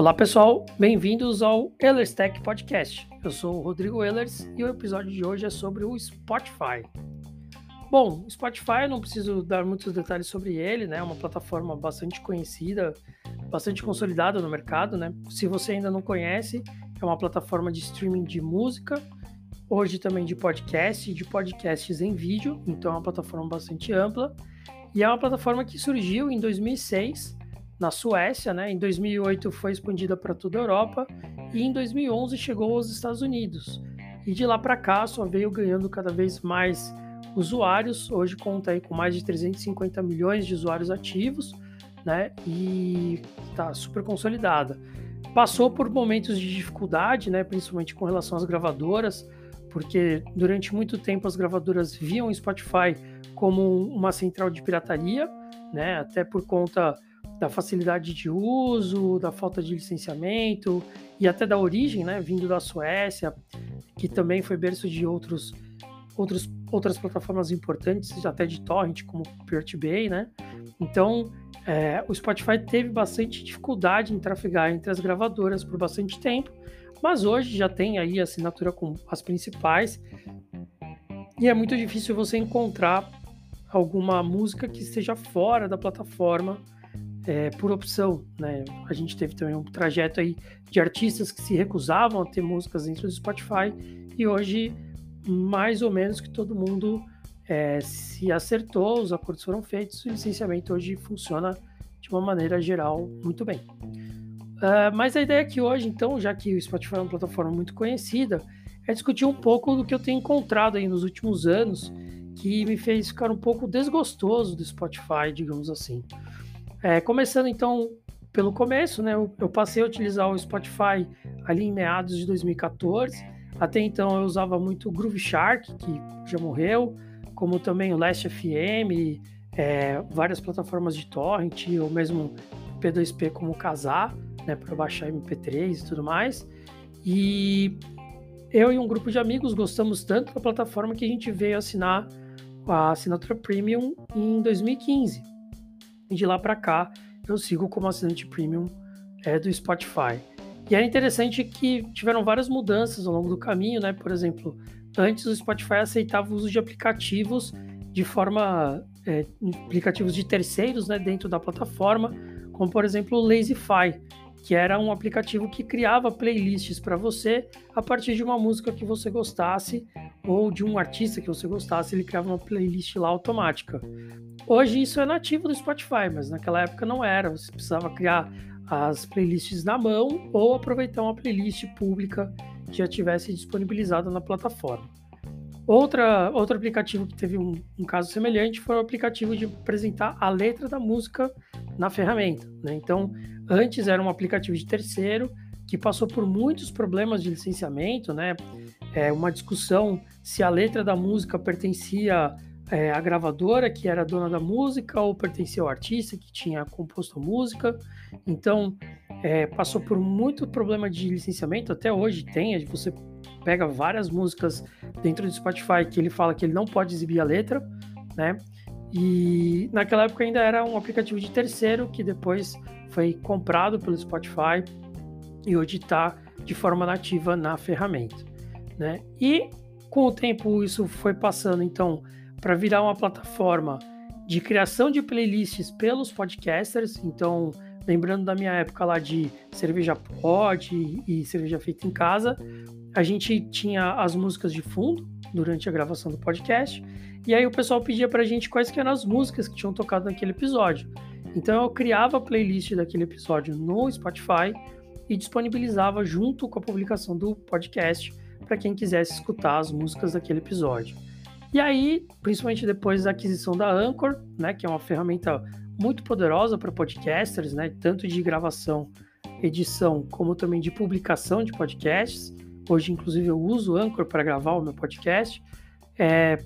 Olá pessoal, bem-vindos ao Ehlers Tech Podcast. Eu sou o Rodrigo Ehlers e o episódio de hoje é sobre o Spotify. Bom, o Spotify não preciso dar muitos detalhes sobre ele, né? É uma plataforma bastante conhecida, bastante consolidada no mercado, né? Se você ainda não conhece, é uma plataforma de streaming de música, hoje também de podcast, de podcasts em vídeo, então é uma plataforma bastante ampla. E é uma plataforma que surgiu em 2006 na Suécia, né? Em 2008 foi expandida para toda a Europa e em 2011 chegou aos Estados Unidos. E de lá para cá só veio ganhando cada vez mais usuários. Hoje conta aí com mais de 350 milhões de usuários ativos, né? E está super consolidada. Passou por momentos de dificuldade, né? Principalmente com relação às gravadoras, porque durante muito tempo as gravadoras viam o Spotify como uma central de pirataria, né? Até por conta da facilidade de uso, da falta de licenciamento e até da origem, né, vindo da Suécia, que também foi berço de outros, outros, outras plataformas importantes, até de torrent, como Pirate Bay, né? Então, é, o Spotify teve bastante dificuldade em trafegar entre as gravadoras por bastante tempo, mas hoje já tem aí assinatura com as principais e é muito difícil você encontrar alguma música que esteja fora da plataforma é, por opção, né? A gente teve também um trajeto aí de artistas que se recusavam a ter músicas dentro do Spotify e hoje mais ou menos que todo mundo é, se acertou, os acordos foram feitos, o licenciamento hoje funciona de uma maneira geral muito bem. Uh, mas a ideia aqui hoje, então, já que o Spotify é uma plataforma muito conhecida, é discutir um pouco do que eu tenho encontrado aí nos últimos anos que me fez ficar um pouco desgostoso do Spotify, digamos assim. É, começando então pelo começo, né? Eu, eu, passei a utilizar o Spotify ali em meados de 2014. Até então eu usava muito o Groove Shark, que já morreu, como também o Last FM, é, várias plataformas de torrent, ou mesmo P2P como Casar, né, para baixar MP3 e tudo mais. E eu e um grupo de amigos gostamos tanto da plataforma que a gente veio assinar a assinatura Premium em 2015. E de lá para cá, eu sigo como assinante premium é, do Spotify. E é interessante que tiveram várias mudanças ao longo do caminho, né? Por exemplo, antes o Spotify aceitava o uso de aplicativos de forma é, aplicativos de terceiros, né, dentro da plataforma, como por exemplo o Lazify, que era um aplicativo que criava playlists para você a partir de uma música que você gostasse ou de um artista que você gostasse, ele criava uma playlist lá automática. Hoje isso é nativo do Spotify, mas naquela época não era. Você precisava criar as playlists na mão ou aproveitar uma playlist pública que já tivesse disponibilizada na plataforma. Outra, outro aplicativo que teve um, um, caso semelhante foi o aplicativo de apresentar a letra da música na ferramenta. Né? Então, antes era um aplicativo de terceiro que passou por muitos problemas de licenciamento, né? É uma discussão se a letra da música pertencia é, a gravadora que era dona da música ou pertencia ao artista que tinha composto a música. Então, é, passou por muito problema de licenciamento, até hoje tem, você pega várias músicas dentro do Spotify que ele fala que ele não pode exibir a letra, né? E naquela época ainda era um aplicativo de terceiro que depois foi comprado pelo Spotify e hoje está de forma nativa na ferramenta, né? E com o tempo isso foi passando, então para virar uma plataforma de criação de playlists pelos podcasters. Então, lembrando da minha época lá de cerveja pod e cerveja feita em casa, a gente tinha as músicas de fundo durante a gravação do podcast. E aí o pessoal pedia para a gente quais eram as músicas que tinham tocado naquele episódio. Então eu criava a playlist daquele episódio no Spotify e disponibilizava junto com a publicação do podcast para quem quisesse escutar as músicas daquele episódio. E aí, principalmente depois da aquisição da Anchor, né, que é uma ferramenta muito poderosa para podcasters, né, tanto de gravação, edição, como também de publicação de podcasts. Hoje, inclusive, eu uso o Anchor para gravar o meu podcast. É,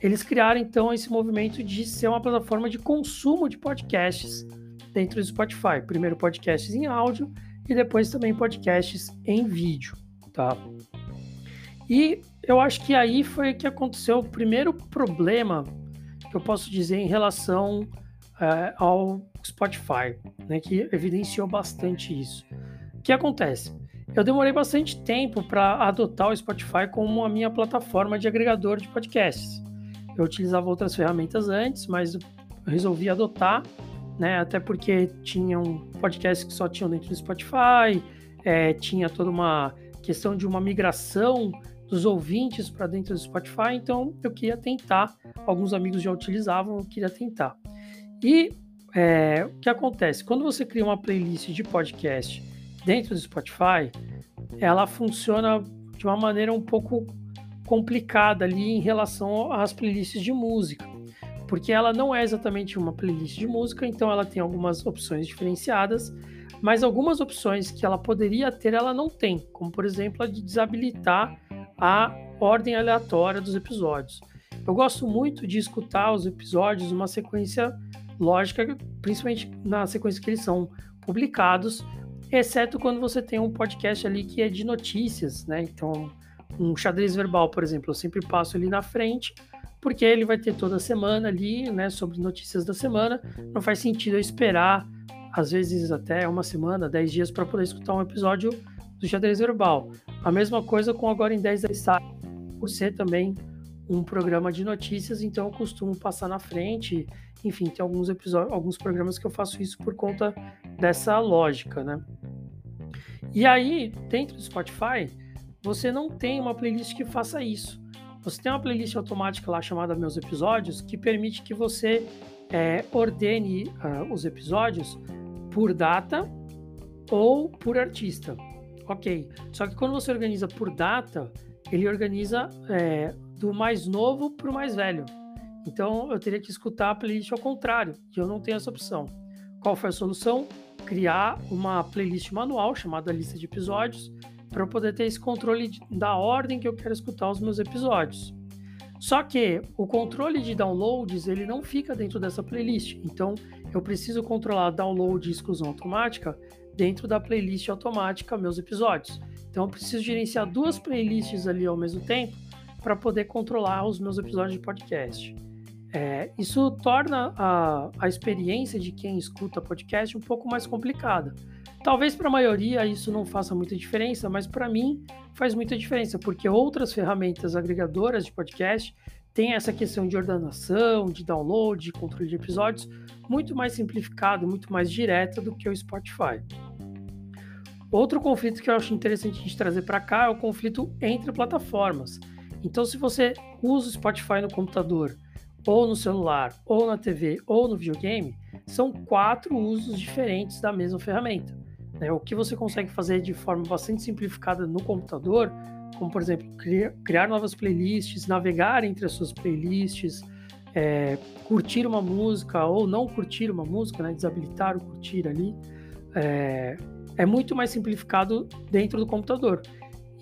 eles criaram então esse movimento de ser uma plataforma de consumo de podcasts dentro do Spotify. Primeiro podcasts em áudio e depois também podcasts em vídeo, tá? E eu acho que aí foi que aconteceu o primeiro problema que eu posso dizer em relação é, ao Spotify, né, que evidenciou bastante isso. que acontece? Eu demorei bastante tempo para adotar o Spotify como a minha plataforma de agregador de podcasts. Eu utilizava outras ferramentas antes, mas resolvi adotar, né? Até porque tinham podcasts que só tinham dentro do Spotify, é, tinha toda uma questão de uma migração dos ouvintes para dentro do Spotify, então eu queria tentar. Alguns amigos já utilizavam, eu queria tentar. E é, o que acontece? Quando você cria uma playlist de podcast dentro do Spotify, ela funciona de uma maneira um pouco complicada ali em relação às playlists de música, porque ela não é exatamente uma playlist de música, então ela tem algumas opções diferenciadas, mas algumas opções que ela poderia ter, ela não tem, como por exemplo a de desabilitar a ordem aleatória dos episódios. Eu gosto muito de escutar os episódios numa sequência lógica, principalmente na sequência que eles são publicados, exceto quando você tem um podcast ali que é de notícias, né? Então, um xadrez verbal, por exemplo, eu sempre passo ali na frente, porque ele vai ter toda semana ali, né, sobre notícias da semana. Não faz sentido eu esperar, às vezes até uma semana, dez dias, para poder escutar um episódio do xadrez verbal. A mesma coisa com Agora em 10 da por ser também um programa de notícias, então eu costumo passar na frente. Enfim, tem alguns episódios, alguns programas que eu faço isso por conta dessa lógica, né? E aí, dentro do Spotify, você não tem uma playlist que faça isso. Você tem uma playlist automática lá chamada Meus Episódios, que permite que você é, ordene uh, os episódios por data ou por artista. Ok. Só que quando você organiza por data, ele organiza é, do mais novo para o mais velho. Então eu teria que escutar a playlist ao contrário, e eu não tenho essa opção. Qual foi a solução? Criar uma playlist manual chamada lista de episódios para eu poder ter esse controle da ordem que eu quero escutar os meus episódios. Só que o controle de downloads ele não fica dentro dessa playlist, então eu preciso controlar download e exclusão automática dentro da playlist automática meus episódios. Então eu preciso gerenciar duas playlists ali ao mesmo tempo para poder controlar os meus episódios de podcast. É, isso torna a, a experiência de quem escuta podcast um pouco mais complicada. Talvez para a maioria isso não faça muita diferença, mas para mim faz muita diferença, porque outras ferramentas agregadoras de podcast têm essa questão de ordenação, de download, de controle de episódios muito mais simplificada, muito mais direta do que o Spotify. Outro conflito que eu acho interessante de trazer para cá é o conflito entre plataformas. Então, se você usa o Spotify no computador, ou no celular, ou na TV, ou no videogame, são quatro usos diferentes da mesma ferramenta. Né? O que você consegue fazer de forma bastante simplificada no computador, como por exemplo, criar, criar novas playlists, navegar entre as suas playlists, é, curtir uma música ou não curtir uma música, né? desabilitar o curtir ali, é, é muito mais simplificado dentro do computador.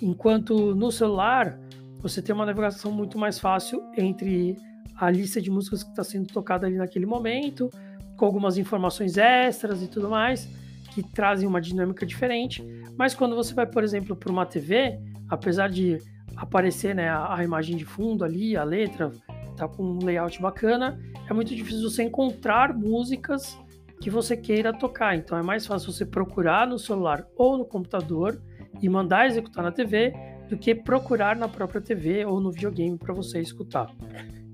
Enquanto no celular, você tem uma navegação muito mais fácil entre a lista de músicas que está sendo tocada ali naquele momento, com algumas informações extras e tudo mais, que trazem uma dinâmica diferente. Mas quando você vai, por exemplo, para uma TV, apesar de aparecer né, a, imagem de fundo ali, a letra, tá com um layout bacana, é muito difícil você encontrar músicas que você queira tocar. Então é mais fácil você procurar no celular ou no computador e mandar executar na TV do que procurar na própria TV ou no videogame para você escutar.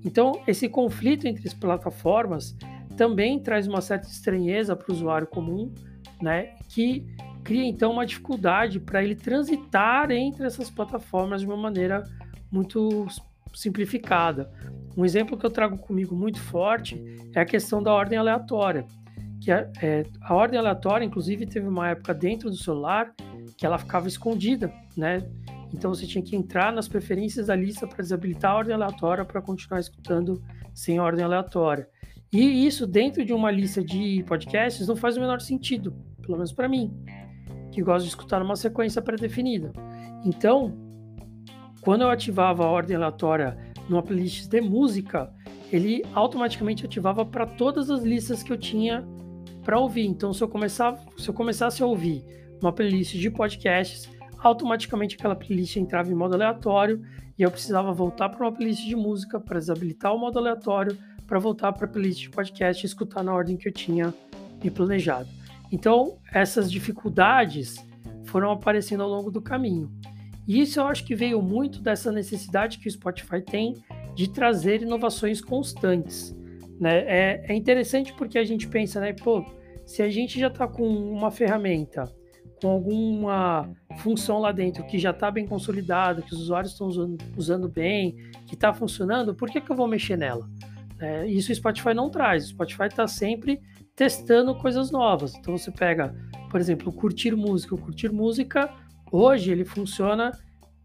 Então, esse conflito entre as plataformas também traz uma certa estranheza para o usuário comum, né, que cria então uma dificuldade para ele transitar entre essas plataformas de uma maneira muito simplificada. Um exemplo que eu trago comigo muito forte é a questão da ordem aleatória. Que é, é, a ordem aleatória, inclusive, teve uma época dentro do celular que ela ficava escondida, né? Então você tinha que entrar nas preferências da lista para desabilitar a ordem aleatória para continuar escutando sem ordem aleatória. E isso dentro de uma lista de podcasts não faz o menor sentido, pelo menos para mim, que gosto de escutar uma sequência pré-definida. Então, quando eu ativava a ordem aleatória numa playlist de música, ele automaticamente ativava para todas as listas que eu tinha para ouvir. Então, se eu, começar, se eu começasse a ouvir uma playlist de podcasts, automaticamente aquela playlist entrava em modo aleatório e eu precisava voltar para uma playlist de música para desabilitar o modo aleatório, para voltar para a playlist de podcast e escutar na ordem que eu tinha me planejado. Então, essas dificuldades foram aparecendo ao longo do caminho. E isso eu acho que veio muito dessa necessidade que o Spotify tem de trazer inovações constantes. Né? É, é interessante porque a gente pensa, né, pô, se a gente já está com uma ferramenta, com alguma função lá dentro que já está bem consolidada, que os usuários estão usando, usando, bem, que está funcionando, por que, que eu vou mexer nela? É, isso o Spotify não traz. O Spotify está sempre testando coisas novas. Então você pega, por exemplo, o curtir música. O curtir música, hoje ele funciona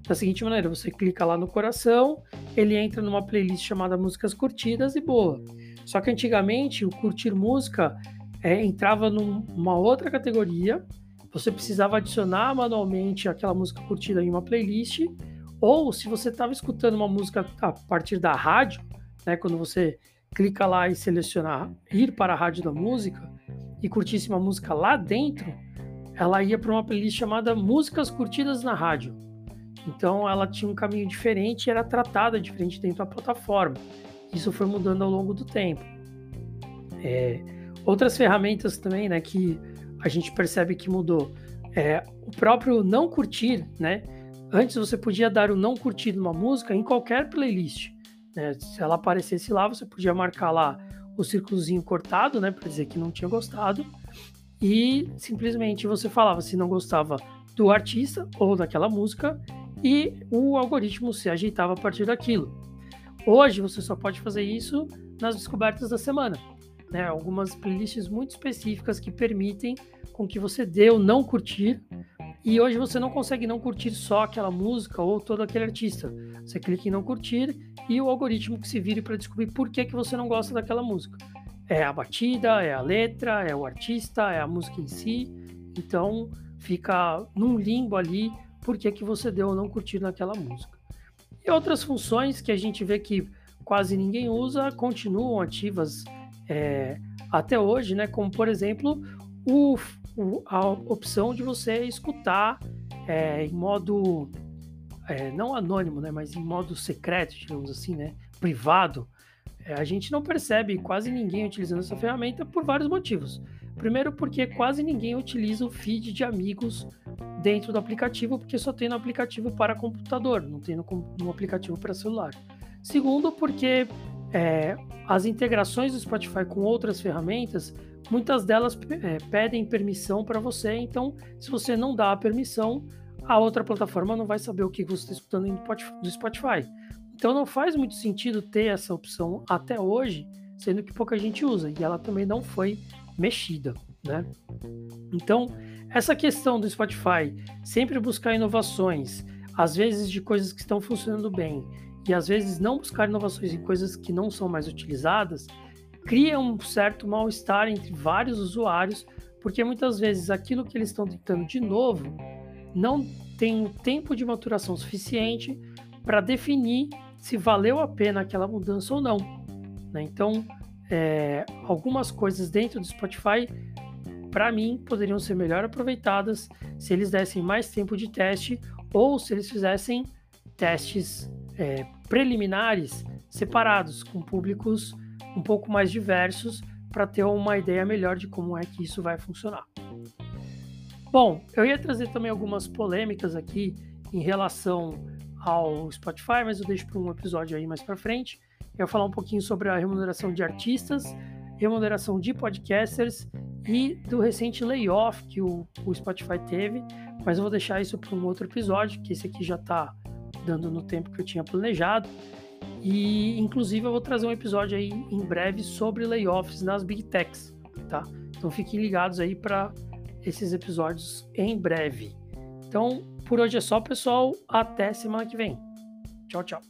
da seguinte maneira: você clica lá no coração, ele entra numa playlist chamada Músicas Curtidas e boa. Só que antigamente o curtir música é, entrava numa outra categoria, você precisava adicionar manualmente aquela música curtida em uma playlist, ou se você estava escutando uma música a partir da rádio, né, quando você clica lá e seleciona ir para a rádio da música e curtisse uma música lá dentro, ela ia para uma playlist chamada Músicas Curtidas na Rádio. Então ela tinha um caminho diferente e era tratada diferente dentro da plataforma. Isso foi mudando ao longo do tempo. É, outras ferramentas também, né, que a gente percebe que mudou. É, o próprio não curtir, né? Antes você podia dar o não curtir numa música em qualquer playlist. Né? Se ela aparecesse lá, você podia marcar lá o círculozinho cortado, né, para dizer que não tinha gostado, e simplesmente você falava se não gostava do artista ou daquela música e o algoritmo se ajeitava a partir daquilo. Hoje você só pode fazer isso nas descobertas da semana. Né? Algumas playlists muito específicas que permitem com que você dê o não curtir. E hoje você não consegue não curtir só aquela música ou todo aquele artista. Você clica em não curtir e o algoritmo que se vire para descobrir por que, que você não gosta daquela música. É a batida, é a letra, é o artista, é a música em si. Então fica num limbo ali por que, que você deu ou não curtir naquela música. E outras funções que a gente vê que quase ninguém usa continuam ativas é, até hoje, né? Como por exemplo o, o, a opção de você escutar é, em modo é, não anônimo, né? Mas em modo secreto, digamos assim, né? Privado. É, a gente não percebe quase ninguém utilizando essa ferramenta por vários motivos. Primeiro, porque quase ninguém utiliza o feed de amigos dentro do aplicativo, porque só tem no aplicativo para computador, não tem no, no aplicativo para celular. Segundo, porque é, as integrações do Spotify com outras ferramentas, muitas delas é, pedem permissão para você, então se você não dá a permissão, a outra plataforma não vai saber o que você está escutando do Spotify. Então não faz muito sentido ter essa opção até hoje, sendo que pouca gente usa, e ela também não foi mexida, né? Então, essa questão do Spotify sempre buscar inovações, às vezes de coisas que estão funcionando bem, e às vezes não buscar inovações em coisas que não são mais utilizadas, cria um certo mal-estar entre vários usuários, porque muitas vezes aquilo que eles estão tentando de novo não tem o tempo de maturação suficiente para definir se valeu a pena aquela mudança ou não. Né? Então, é, algumas coisas dentro do Spotify, para mim, poderiam ser melhor aproveitadas se eles dessem mais tempo de teste ou se eles fizessem testes é, preliminares separados, com públicos um pouco mais diversos, para ter uma ideia melhor de como é que isso vai funcionar. Bom, eu ia trazer também algumas polêmicas aqui em relação ao Spotify, mas eu deixo para um episódio aí mais para frente. Eu vou falar um pouquinho sobre a remuneração de artistas, remuneração de podcasters e do recente layoff que o, o Spotify teve, mas eu vou deixar isso para um outro episódio, que esse aqui já está dando no tempo que eu tinha planejado. E inclusive eu vou trazer um episódio aí em breve sobre layoffs nas Big Techs, tá? Então fiquem ligados aí para esses episódios em breve. Então, por hoje é só, pessoal. Até semana que vem. Tchau, tchau.